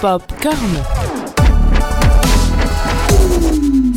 Popcorn.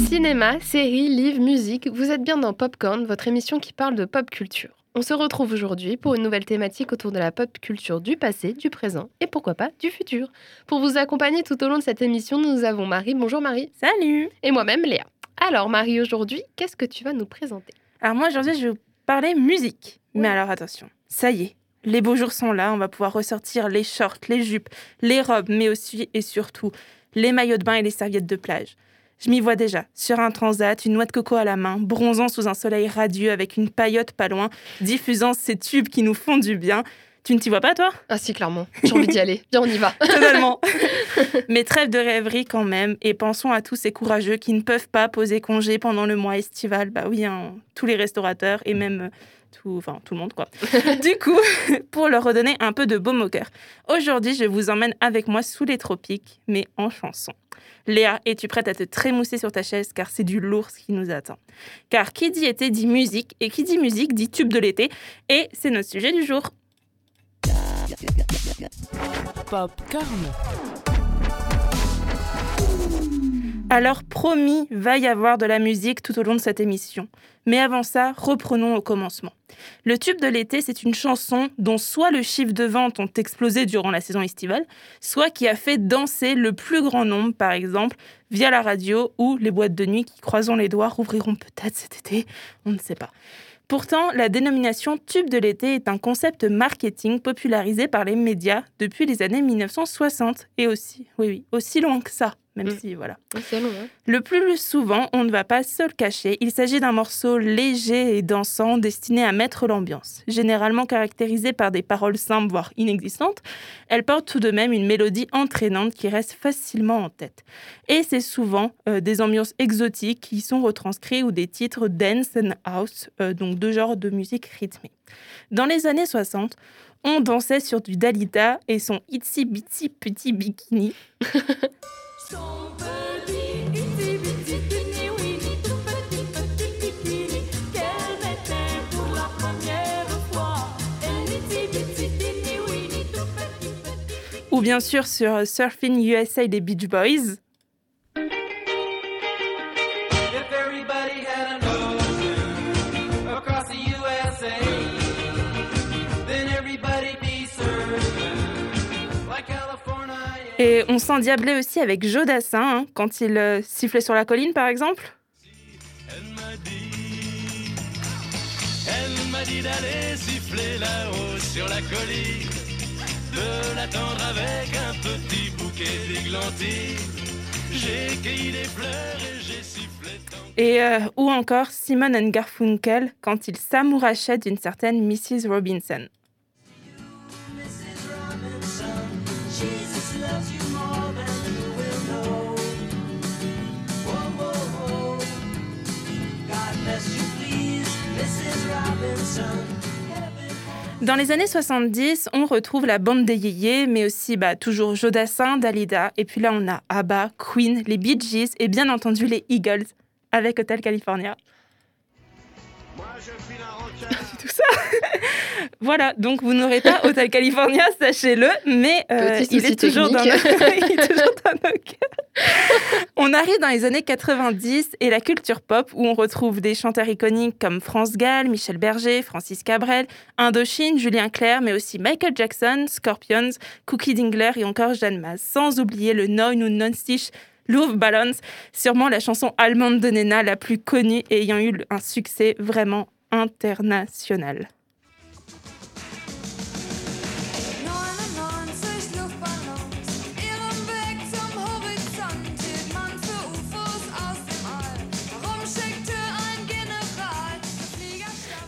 Cinéma, séries, livres, musique, vous êtes bien dans Popcorn, votre émission qui parle de pop culture. On se retrouve aujourd'hui pour une nouvelle thématique autour de la pop culture du passé, du présent et pourquoi pas du futur. Pour vous accompagner tout au long de cette émission, nous avons Marie. Bonjour Marie. Salut Et moi-même Léa. Alors Marie, aujourd'hui, qu'est-ce que tu vas nous présenter? Alors moi aujourd'hui je vais vous parler musique. Mais alors attention, ça y est, les beaux jours sont là, on va pouvoir ressortir les shorts, les jupes, les robes, mais aussi et surtout les maillots de bain et les serviettes de plage. Je m'y vois déjà, sur un transat, une noix de coco à la main, bronzant sous un soleil radieux avec une paillote pas loin, diffusant ces tubes qui nous font du bien. Tu ne t'y vois pas, toi? Ah si, clairement. J'ai envie d'y aller. Viens, on y va. Totalement. Mais trêve de rêverie quand même, et pensons à tous ces courageux qui ne peuvent pas poser congé pendant le mois estival. Bah oui, hein, tous les restaurateurs et même euh, tout, enfin, tout le monde, quoi. du coup, pour leur redonner un peu de baume au cœur, aujourd'hui, je vous emmène avec moi sous les tropiques, mais en chanson. Léa, es-tu prête à te trémousser sur ta chaise? Car c'est du lourd ce qui nous attend Car qui dit été dit musique, et qui dit musique dit tube de l'été, et c'est notre sujet du jour. Popcorn. Alors promis, va y avoir de la musique tout au long de cette émission. Mais avant ça, reprenons au commencement. Le tube de l'été, c'est une chanson dont soit le chiffre de vente ont explosé durant la saison estivale, soit qui a fait danser le plus grand nombre, par exemple, via la radio ou les boîtes de nuit qui, croisons les doigts, rouvriront peut-être cet été, on ne sait pas. Pourtant, la dénomination tube de l'été est un concept marketing popularisé par les médias depuis les années 1960 et aussi, oui, oui, aussi loin que ça, même Mm. si, voilà. C'est long, hein Le plus souvent, on ne va pas se le cacher, il s'agit d'un morceau léger et dansant destiné à mettre l'ambiance. Généralement caractérisé par des paroles simples, voire inexistantes, elle porte tout de même une mélodie entraînante qui reste facilement en tête. Et c'est souvent euh, des ambiances exotiques qui sont retranscrites ou des titres dance and house, euh, donc deux genres de musique rythmée. Dans les années 60, on dansait sur du Dalida et son itsy bitsy petit bikini. Ou bien sûr sur Surfing USA des Beach Boys. Et on s'endiablait aussi avec Joe Dassin hein, quand il euh, sifflait sur la colline par exemple. Elle m'a dit, elle m'a dit d'aller siffler là-haut sur la colline, de l'attendre avec un petit bouquet d'églantines. J'ai cueilli des fleurs et j'ai sifflé tant Et euh, ou encore Simon and Garfunkel quand il s'amourachait d'une certaine Mrs. Robinson. Dans les années 70, on retrouve la bande des yéyés, mais aussi bah, toujours Joe Dassin, Dalida, et puis là on a ABBA, Queen, les Bee Gees et bien entendu les Eagles avec Hotel California. Tout ça. voilà, donc vous n'aurez pas Hotel California, sachez-le, mais euh, il, est toujours dans nos... il est toujours dans nos cœurs. On arrive dans les années 90 et la culture pop où on retrouve des chanteurs iconiques comme France Gall, Michel Berger, Francis Cabrel, Indochine, Julien Clerc, mais aussi Michael Jackson, Scorpions, Cookie Dingler et encore Jeanne Maz, sans oublier le Neun ou Non-Stich Love Balance, sûrement la chanson allemande de Nena la plus connue et ayant eu un succès vraiment international.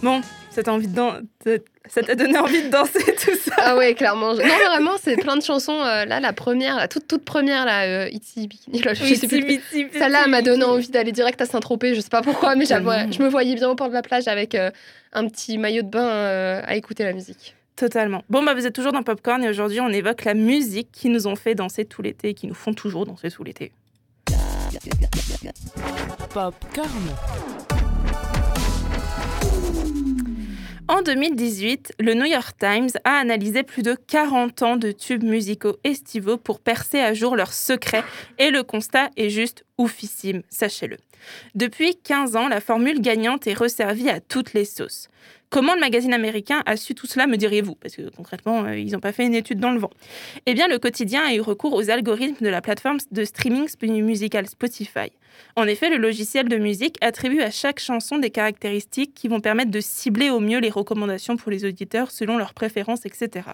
Bon, ça t'a envie de dan- de- ça t'a donné envie de danser tout ça Ah ouais, clairement. Non, mais vraiment, c'est plein de chansons. euh, là, la première, la toute, toute première, là, euh, Itsy Bikini, là, je sais plus. Celle-là elle m'a donné envie d'aller direct à Saint-Tropez, je sais pas pourquoi, mais je me voyais bien au port de la plage avec euh, un petit maillot de bain euh, à écouter la musique. Totalement. Bon, bah, vous êtes toujours dans Popcorn et aujourd'hui, on évoque la musique qui nous ont fait danser tout l'été et qui nous font toujours danser tout l'été. Popcorn. En 2018, le New York Times a analysé plus de 40 ans de tubes musicaux estivaux pour percer à jour leurs secrets et le constat est juste oufissime, sachez-le. Depuis 15 ans, la formule gagnante est resservie à toutes les sauces. Comment le magazine américain a su tout cela, me diriez-vous? Parce que concrètement, euh, ils n'ont pas fait une étude dans le vent. Eh bien, le quotidien a eu recours aux algorithmes de la plateforme de streaming musical Spotify. En effet, le logiciel de musique attribue à chaque chanson des caractéristiques qui vont permettre de cibler au mieux les recommandations pour les auditeurs selon leurs préférences, etc.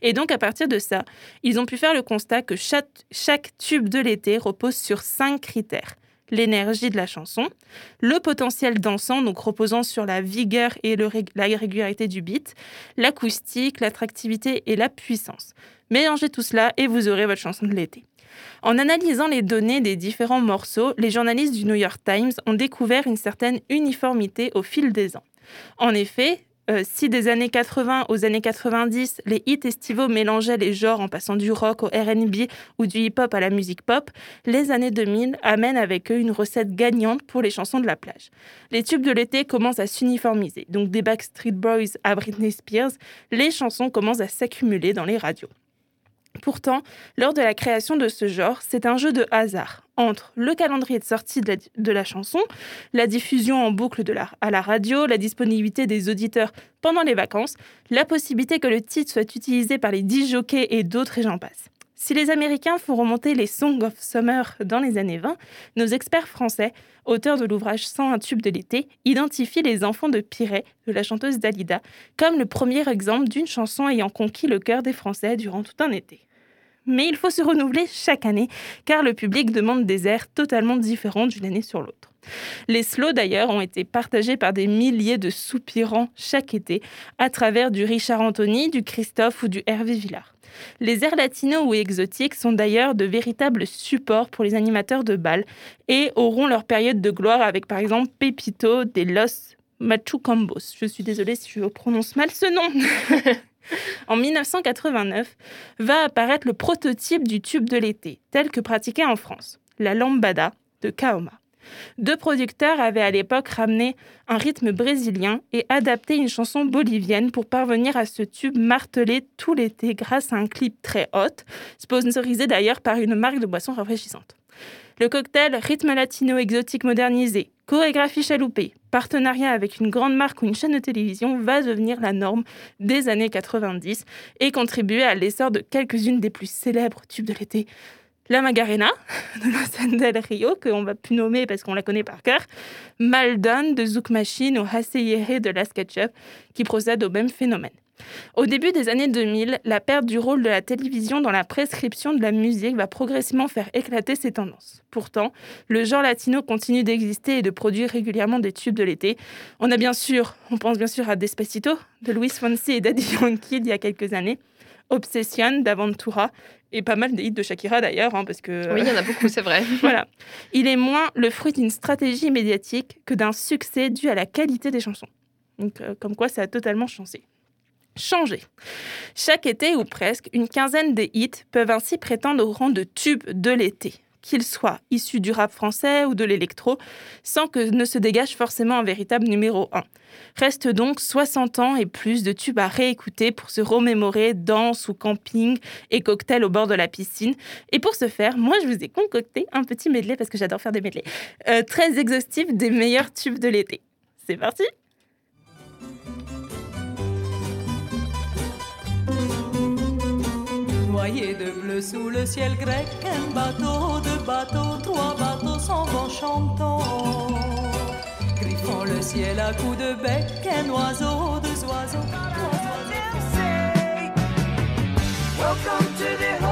Et donc, à partir de ça, ils ont pu faire le constat que chaque, chaque tube de l'été repose sur cinq critères. L'énergie de la chanson, le potentiel dansant, donc reposant sur la vigueur et la régularité du beat, l'acoustique, l'attractivité et la puissance. Mélangez tout cela et vous aurez votre chanson de l'été. En analysant les données des différents morceaux, les journalistes du New York Times ont découvert une certaine uniformité au fil des ans. En effet, euh, si des années 80 aux années 90, les hits estivaux mélangeaient les genres en passant du rock au RB ou du hip-hop à la musique pop, les années 2000 amènent avec eux une recette gagnante pour les chansons de la plage. Les tubes de l'été commencent à s'uniformiser, donc des Backstreet Boys à Britney Spears, les chansons commencent à s'accumuler dans les radios. Pourtant, lors de la création de ce genre, c'est un jeu de hasard entre le calendrier de sortie de la, chanson, la diffusion en boucle à la radio, la disponibilité des auditeurs pendant les vacances, la possibilité que le titre soit utilisé par les 10 jockeys et d'autres et j'en passe. Si les Américains font remonter les Songs of Summer dans les années 20, nos experts français, auteurs de l'ouvrage 101 tubes de l'été, identifient les enfants de Piret, de la chanteuse Dalida, comme le premier exemple d'une chanson ayant conquis le cœur des Français durant tout un été. Mais il faut se renouveler chaque année, car le public demande des airs totalement différents d'une année sur l'autre. Les slows, d'ailleurs, ont été partagés par des milliers de soupirants chaque été, à travers du Richard Anthony, du Christophe ou du Hervé Villard. Les airs latinos ou exotiques sont d'ailleurs de véritables supports pour les animateurs de bal et auront leur période de gloire avec par exemple Pepito de Los Machucambos. Je suis désolée si je prononce mal ce nom. En 1989, va apparaître le prototype du tube de l'été, tel que pratiqué en France, la lambada de Kaoma. Deux producteurs avaient à l'époque ramené un rythme brésilien et adapté une chanson bolivienne pour parvenir à ce tube martelé tout l'été grâce à un clip très hot, sponsorisé d'ailleurs par une marque de boissons rafraîchissantes. Le cocktail rythme latino exotique modernisé, chorégraphie chaloupée, partenariat avec une grande marque ou une chaîne de télévision va devenir la norme des années 90 et contribuer à l'essor de quelques-unes des plus célèbres tubes de l'été. La Magarena de Los del Rio, qu'on va plus nommer parce qu'on la connaît par cœur, Maldon de Zouk Machine ou Haseyere de La SketchUp, qui procèdent au même phénomène. Au début des années 2000, la perte du rôle de la télévision dans la prescription de la musique va progressivement faire éclater ces tendances. Pourtant, le genre latino continue d'exister et de produire régulièrement des tubes de l'été. On a bien sûr, on pense bien sûr à Despacito de Luis Fonsi et Daddy Yankee il y a quelques années, Obsession d'Aventura et pas mal des hits de Shakira d'ailleurs, hein, parce que Oui, il y en a beaucoup, c'est vrai. voilà. Il est moins le fruit d'une stratégie médiatique que d'un succès dû à la qualité des chansons. Donc, euh, comme quoi, ça a totalement changé. Changé. Chaque été ou presque, une quinzaine des hits peuvent ainsi prétendre au rang de tube de l'été, qu'ils soient issus du rap français ou de l'électro, sans que ne se dégage forcément un véritable numéro 1. Reste donc 60 ans et plus de tubes à réécouter pour se remémorer danse ou camping et cocktail au bord de la piscine. Et pour ce faire, moi je vous ai concocté un petit medley parce que j'adore faire des medleys, euh, très exhaustif des meilleurs tubes de l'été. C'est parti Noyé de bleu sous le ciel grec, un bateau, deux bateaux, trois bateaux s'en vont chantant. Griffant le ciel à coups de bec, un oiseau, deux oiseaux. Welcome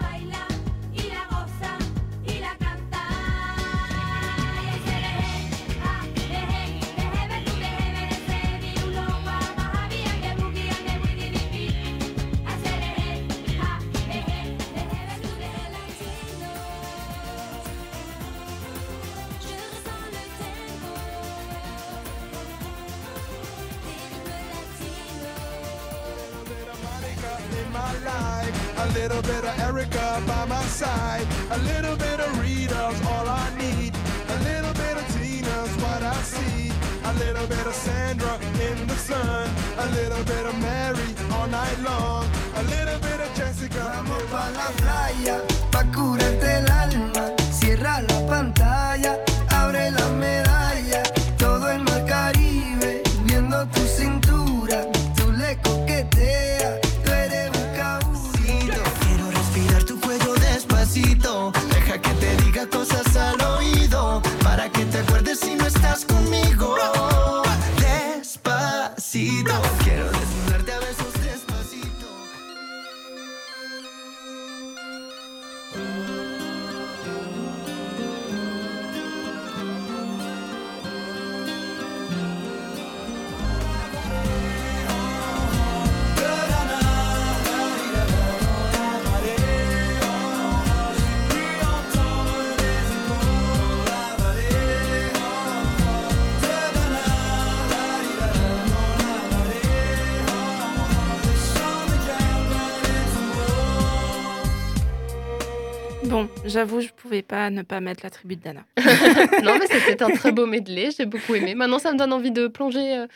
my life. A little bit of Erica by my side. A little bit of Rita's all I need. A little bit of Tina's what I see. A little bit of Sandra in the sun. A little bit of Mary all night long. A little bit of Jessica. Vamos pa la playa, pa curarte el alma. Cierra la pantalla, j'avoue, je pouvais pas ne pas mettre la tribu de Dana. non, mais c'était un très beau medley, j'ai beaucoup aimé. Maintenant, ça me donne envie de plonger euh,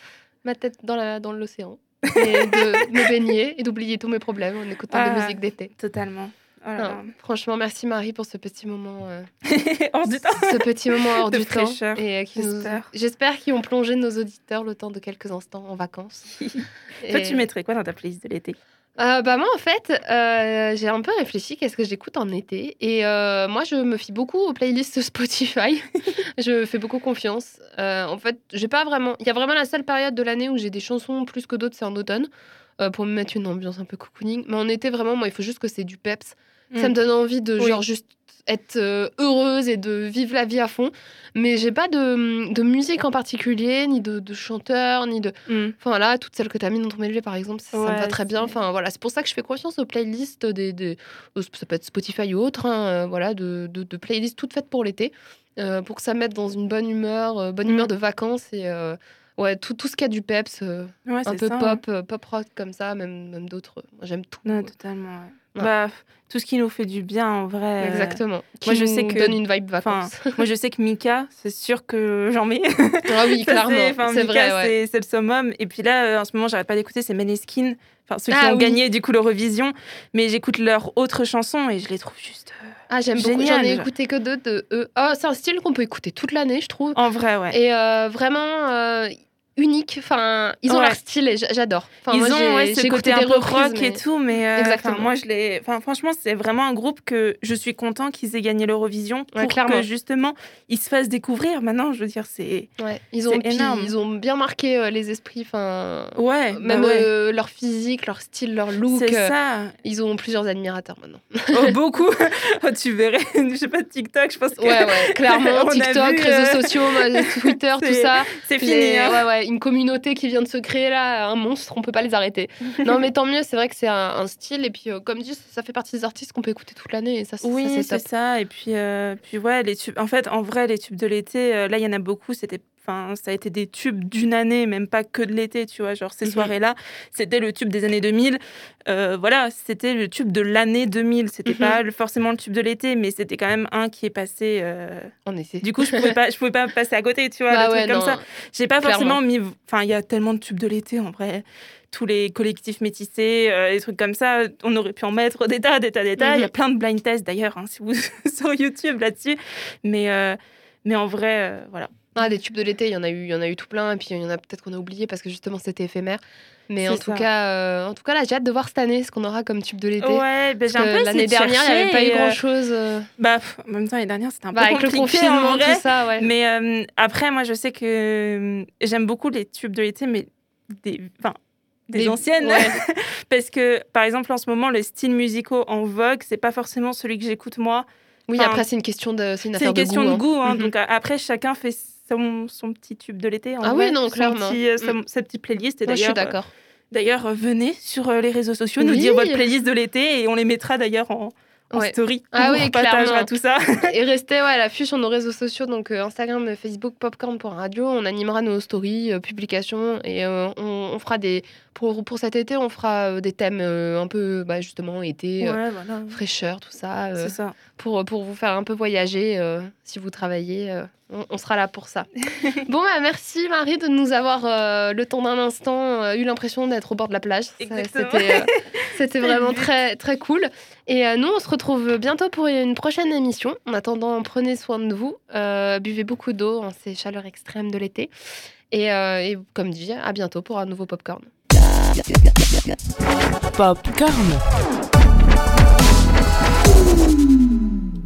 ma tête dans la- dans l'océan et de me baigner et d'oublier tous mes problèmes en écoutant Ah. de musique d'été. Totalement. Oh là Non, là. franchement, merci Marie pour ce petit moment, euh, Hors du temps. ce petit moment hors De du temps. fraîcheur, Et euh, qui nous- j'espère. Qu'ils ont plongé nos auditeurs le temps de quelques instants en vacances. Toi, Et- tu mettrais quoi dans ta playlist de l'été? Euh, bah moi en fait euh, j'ai un peu réfléchi qu'est-ce que j'écoute en été. Et euh, moi je me fie beaucoup aux playlists Spotify. Je fais beaucoup confiance. En fait j'ai pas vraiment il y a vraiment la seule période de l'année où j'ai des chansons plus que d'autres c'est en automne pour me mettre une ambiance un peu cocooning. Mais en été vraiment moi il faut juste que c'est du peps ça Mm. me donne envie de Oui. genre juste être euh, heureuse et de vivre la vie à fond mais j'ai pas de, de musique en particulier ni de, de chanteur ni de Mm. Enfin là, toutes celles que tu as mis dans ton medley, par exemple, ça, ça me va très bien. c'est- Enfin voilà, c'est pour ça que je fais confiance aux playlists des, des- euh, ça peut être Spotify ou autre, hein, euh, voilà, de, de, playlists toutes faites pour l'été, euh, pour que ça mette dans une bonne humeur, euh, bonne Mm. humeur de vacances et euh, ouais tout, tout ce qui a du peps, Ouais, un peu ça, pop, pop rock comme ça, même même d'autres. J'aime tout. Non, totalement. ouais. Ouais. Bah, tout ce qui nous fait du bien, en vrai. euh, Exactement. Qui moi, je nous sais que- donne une vibe vacances. moi, je sais que Mika, c'est sûr que j'en mets. ah oui, clairement, c'est- vrai. ouais. c'est- le summum. Et puis là, euh, en ce moment, j'arrête pas d'écouter, c'est Maneskin. Enfin, ceux qui Ah ont oui. gagné du coup l'Eurovision. Mais j'écoute leurs autres chansons et je les trouve juste. euh, Ah j'aime beaucoup. J'en ai écouté que deux de eux. Ah c'est un style qu'on peut écouter toute l'année, je trouve. En vrai, ouais. Et euh, vraiment euh, unique. Enfin, ils ont Ouais. leur style et j'a- j'adore. Enfin, Ils moi, ont ouais, ce côté un peu reprises, rock mais- et tout, mais euh, Exactement. moi je l'ai. Enfin, franchement, c'est vraiment un groupe que je suis content qu'ils aient gagné l'Eurovision pour Ouais, clairement. que justement ils se fassent découvrir. Maintenant, je veux dire, c'est Ouais, ils ont, énorme. ils ont bien marqué euh, les esprits. Enfin, ouais, même bah ouais. euh, leur physique, leur style, leur look. c'est ça. Ils ont plusieurs admirateurs maintenant. Oh, beaucoup. Oh, tu verrais, je sais pas TikTok, je pense que Ouais, ouais, clairement. TikTok, vu, réseaux sociaux, Twitter, tout ça. c'est fini. Les- hein. ouais, ouais, une communauté qui vient de se créer là, un monstre, on peut pas les arrêter. non, mais tant mieux, c'est vrai que c'est un, un style. Et puis, euh, comme dit, ça fait partie des artistes qu'on peut écouter toute l'année. Et ça, c'est- Oui, ça, c'est ça. Et puis, euh, puis ouais, les tubes. En fait, en vrai, les tubes de l'été, euh, là, il y en a beaucoup. C'était enfin, ça a été des tubes d'une année, même pas que de l'été, tu vois. Genre, ces Mhm. soirées-là, c'était le tube des années 2000. Euh, voilà, c'était le tube de l'année 2000. C'était Mhm. pas forcément le tube de l'été, mais c'était quand même un qui est passé. euh, En effet. Du coup, je pouvais pas, je pouvais pas passer à côté, tu vois, Bah ouais, comme non, ça. J'ai pas clairement. forcément mis. Enfin, il y a tellement de tubes de l'été en vrai. Tous les collectifs métissés, euh, des trucs comme ça, on aurait pu en mettre des tas, des tas, des tas. Il y a Mhm. plein de blind tests d'ailleurs, hein, si vous sur YouTube là-dessus. Mais, euh, mais en vrai, euh, voilà. Ah, des tubes de l'été, il y en a eu, il y en a eu tout plein, et puis il y en a peut-être qu'on a oublié parce que justement c'était éphémère. Mais en tout ça. cas, euh, en tout cas là, j'ai hâte de voir cette année ce qu'on aura comme tube de l'été. Ouais, ben, l'année de dernière, il n'y avait pas eu euh, grand chose. Bah, pff, en même temps, l'année dernière, c'était un Bah, peu avec le compliqué, en confinement, vrai. tout ça, ouais. Mais euh, après, moi, je sais que euh, j'aime beaucoup les tubes de l'été, mais des, enfin, des Les- anciennes. ouais. Parce que, par exemple, en ce moment, le style musicaux en vogue, c'est pas forcément celui que j'écoute moi. Oui, Enfin, après c'est une question de, c'est une C'est affaire une question de de goût. hein. Mhm. Donc euh, après, chacun fait son, son petit tube de l'été. en Ah vrai, oui, non, clairement. petit, euh, sa, Mm. sa petite playlist. Et Moi, je suis d'ailleurs, euh, d'accord. D'ailleurs, euh, venez sur les réseaux sociaux nous Oui. dire votre playlist de l'été et on les mettra d'ailleurs en, en Ouais. story. Ah on oui, partagera tout ça. Et restez ouais, à l'affût sur nos réseaux sociaux, donc euh, Instagram, euh, Facebook, Popcorn pour radio. On animera nos stories, euh, publications et euh, on, on fera des. Pour, pour cet été, on fera des thèmes un peu, bah, justement, été, Ouais, voilà. fraîcheur, tout ça. C'est ça. pour, pour vous faire un peu voyager si vous travaillez. on, on sera là pour ça. bon, bah, merci Marie de nous avoir, le temps d'un instant, eu l'impression d'être au bord de la plage. Exactement. c'était vraiment très, très cool. Et euh, nous, on se retrouve bientôt pour une prochaine émission. En attendant, prenez soin de vous. euh, buvez beaucoup d'eau en ces chaleurs extrêmes de l'été. Et, euh, et comme dit, à bientôt pour un nouveau Popcorn. Popcorn.